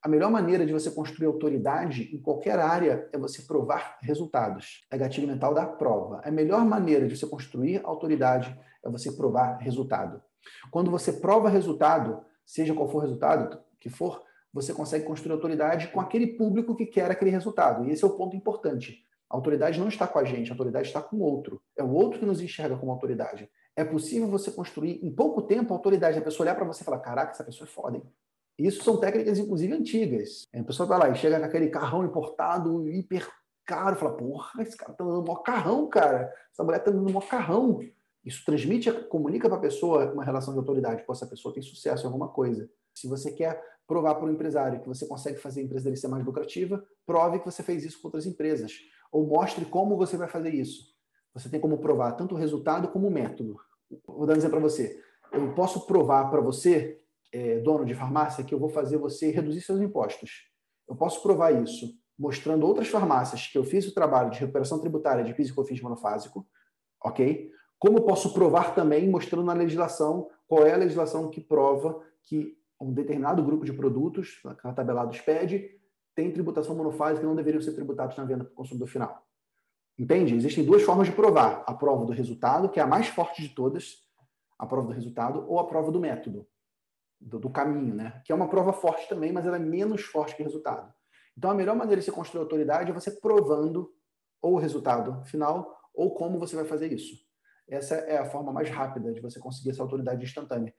A melhor maneira de você construir autoridade em qualquer área é você provar resultados. É gatilho mental da prova. A melhor maneira de você construir autoridade é você provar resultado. Quando você prova resultado, seja qual for o resultado que for, você consegue construir autoridade com aquele público que quer aquele resultado. E esse é o ponto importante. A autoridade não está com a gente, a autoridade está com o outro. É o outro que nos enxerga como autoridade. É possível você construir em pouco tempo a autoridade. A pessoa olhar para você e falar: caraca, essa pessoa é foda, hein? Isso são técnicas, inclusive, antigas. A pessoa vai lá e chega com aquele carrão importado, hiper caro, fala, porra, esse cara tá dando um carrão, cara. Essa mulher tá dando um carrão. Isso transmite, comunica para a pessoa uma relação de autoridade. Pô, essa pessoa tem sucesso em alguma coisa. Se você quer provar para o empresário que você consegue fazer a empresa dele ser mais lucrativa, prove que você fez isso com outras empresas. Ou mostre como você vai fazer isso. Você tem como provar tanto o resultado como o método. Vou dar um exemplo para você. Eu posso provar para você é, dono de farmácia que eu vou fazer você reduzir seus impostos. Eu posso provar isso mostrando outras farmácias que eu fiz o trabalho de recuperação tributária de COFINS monofásico, ok? Como posso provar também mostrando na legislação qual é a legislação que prova que um determinado grupo de produtos, que a tabelados pede, tem tributação monofásica e não deveriam ser tributados na venda para o consumidor final. Entende? Existem duas formas de provar: a prova do resultado, que é a mais forte de todas, a prova do resultado, ou a prova do método do, do, caminho, né? Que é uma prova forte também, mas ela é menos forte que o resultado. Então, a melhor maneira de se construir autoridade é você provando ou o resultado final ou como você vai fazer isso. Essa é a forma mais rápida de você conseguir essa autoridade instantânea.